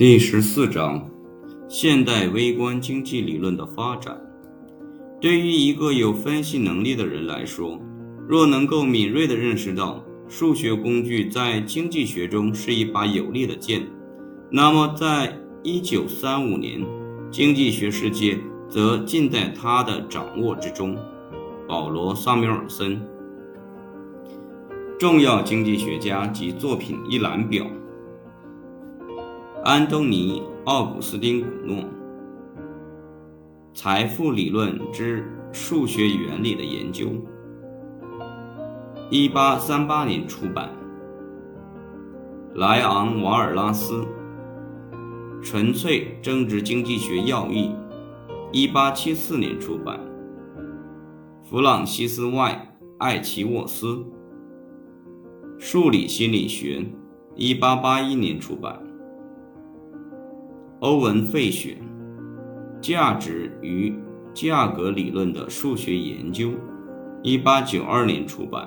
第十四章：现代微观经济理论的发展。对于一个有分析能力的人来说，若能够敏锐地认识到数学工具在经济学中是一把有力的剑，那么在一九三五年，经济学世界则尽在他的掌握之中。保罗·萨缪尔森，重要经济学家及作品一览表。安东尼·奥古斯丁·古诺，《财富理论之数学原理的研究》，一八三八年出版。莱昂·瓦尔拉斯，《纯粹政治经济学要义》，一八七四年出版。弗朗西斯·外艾奇沃斯，《数理心理学》，一八八一年出版。欧文·费雪，《价值与价格理论的数学研究》，一八九二年出版。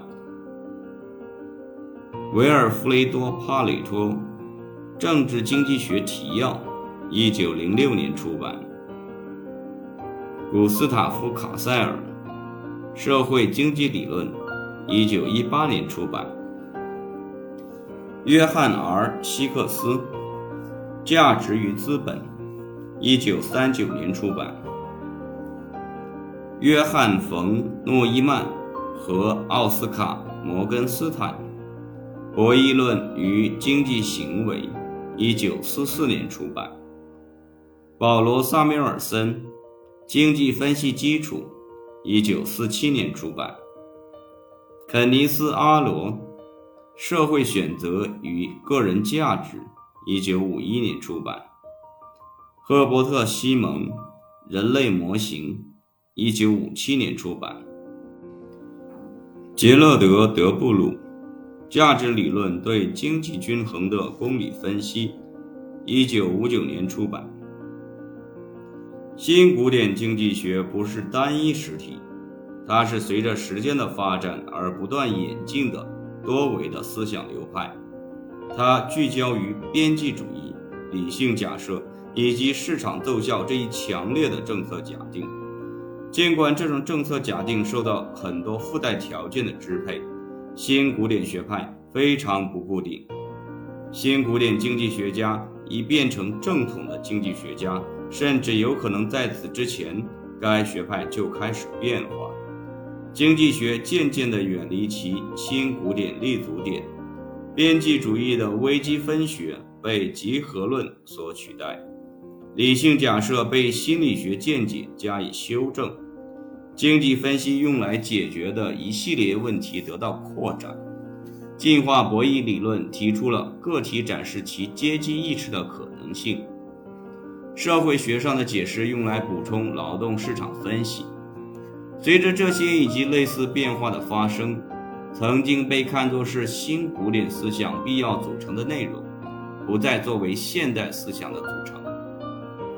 维尔弗雷多·帕累托，《政治经济学提要》，一九零六年出版。古斯塔夫·卡塞尔，《社会经济理论》，一九一八年出版。约翰 ·R· 希克斯。价值与资本，一九三九年出版。约翰·冯·诺依曼和奥斯卡·摩根斯坦，《博弈论与经济行为》，一九四四年出版。保罗·萨缪尔森，《经济分析基础》，一九四七年出版。肯尼斯·阿罗，《社会选择与个人价值》。一九五一年出版，赫伯特·西蒙《人类模型》，一九五七年出版。杰勒德·德布鲁《价值理论对经济均衡的公理分析》，一九五九年出版。新古典经济学不是单一实体，它是随着时间的发展而不断演进的多维的思想流派。它聚焦于边际主义、理性假设以及市场奏效这一强烈的政策假定。尽管这种政策假定受到很多附带条件的支配，新古典学派非常不固定。新古典经济学家已变成正统的经济学家，甚至有可能在此之前，该学派就开始变化。经济学渐渐地远离其新古典立足点。边际主义的微积分学被集合论所取代，理性假设被心理学见解加以修正，经济分析用来解决的一系列问题得到扩展，进化博弈理论提出了个体展示其阶级意识的可能性，社会学上的解释用来补充劳动市场分析。随着这些以及类似变化的发生。曾经被看作是新古典思想必要组成的内容，不再作为现代思想的组成。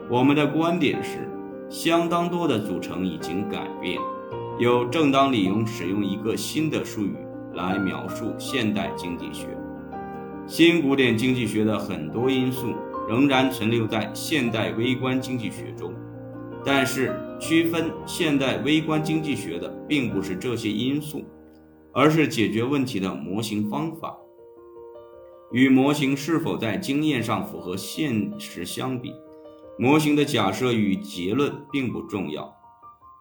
我们的观点是，相当多的组成已经改变，有正当理由使用一个新的术语来描述现代经济学。新古典经济学的很多因素仍然存留在现代微观经济学中，但是区分现代微观经济学的并不是这些因素。而是解决问题的模型方法，与模型是否在经验上符合现实相比，模型的假设与结论并不重要。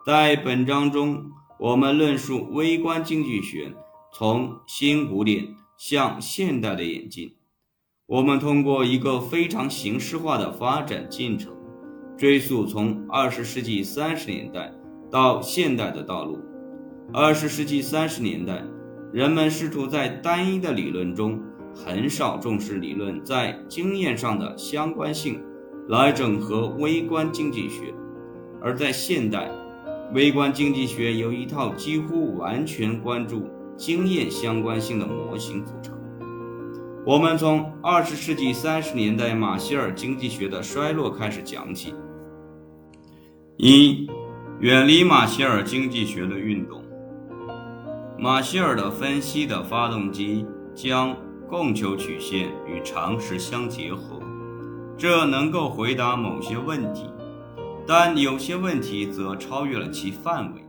在本章中，我们论述微观经济学从新古典向现代的演进。我们通过一个非常形式化的发展进程，追溯从二十世纪三十年代到现代的道路。二十世纪三十年代，人们试图在单一的理论中很少重视理论在经验上的相关性，来整合微观经济学；而在现代，微观经济学由一套几乎完全关注经验相关性的模型组成。我们从二十世纪三十年代马歇尔经济学的衰落开始讲起。一、远离马歇尔经济学的运动。马歇尔的分析的发动机将供求曲线与常识相结合，这能够回答某些问题，但有些问题则超越了其范围。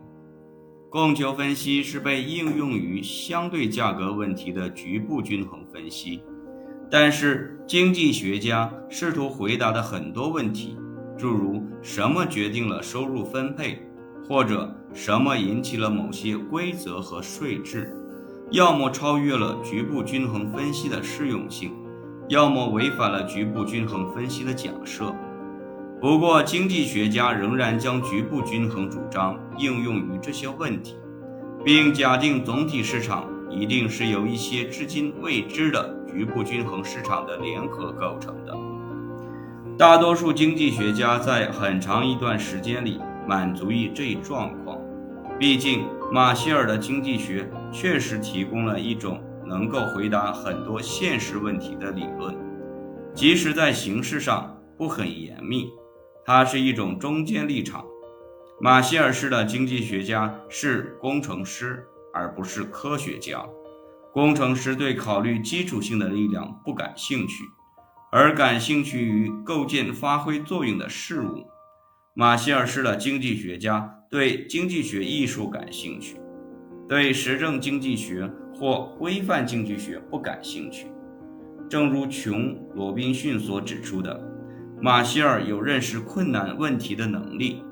供求分析是被应用于相对价格问题的局部均衡分析，但是经济学家试图回答的很多问题，诸如什么决定了收入分配，或者什么引起了某些规则和税制，要么超越了局部均衡分析的适用性，要么违反了局部均衡分析的假设。不过，经济学家仍然将局部均衡主张应用于这些问题，并假定总体市场一定是由一些至今未知的局部均衡市场的联合构成的。大多数经济学家在很长一段时间里满足于这一状况，毕竟马歇尔的经济学确实提供了一种能够回答很多现实问题的理论，即使在形式上不很严密。它是一种中间立场。马歇尔式的经济学家是工程师，而不是科学家。工程师对考虑基础性的力量不感兴趣，而感兴趣于构建发挥作用的事物。马歇尔式的经济学家对经济学艺术感兴趣，对实证经济学或规范经济学不感兴趣。正如琼·罗宾逊所指出的。马歇尔有认识困难问题的能力，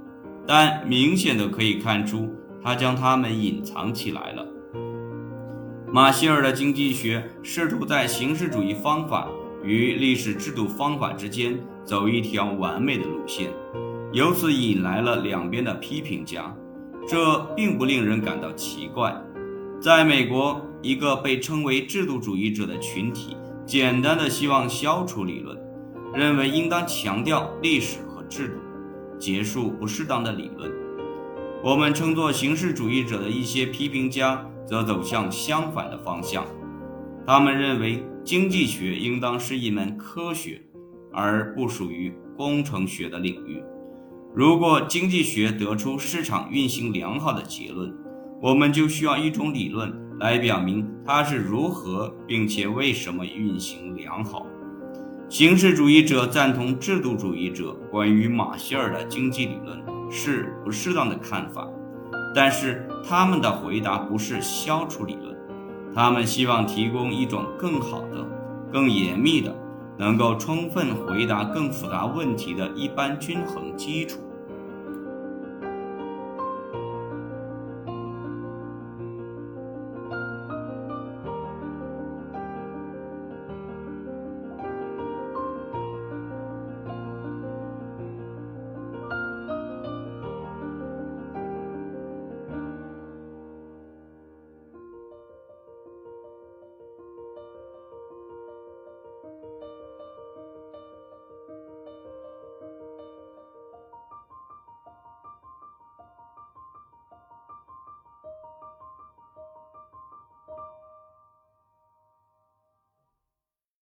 但明显的可以看出，他将它们隐藏起来了。马歇尔的经济学试图在形式主义方法与历史制度方法之间走一条完美的路线，由此引来了两边的批评家。这并不令人感到奇怪。在美国，一个被称为制度主义者的群体，简单的希望消除理论。认为应当强调历史和制度，结束不适当的理论。我们称作形式主义者的一些批评家则走向相反的方向。他们认为经济学应当是一门科学，而不属于工程学的领域。如果经济学得出市场运行良好的结论，我们就需要一种理论来表明它是如何并且为什么运行良好。形式主义者赞同制度主义者关于马歇尔的经济理论是不适当的看法，但是他们的回答不是消除理论，他们希望提供一种更好的、更严密的、能够充分回答更复杂问题的一般均衡基础。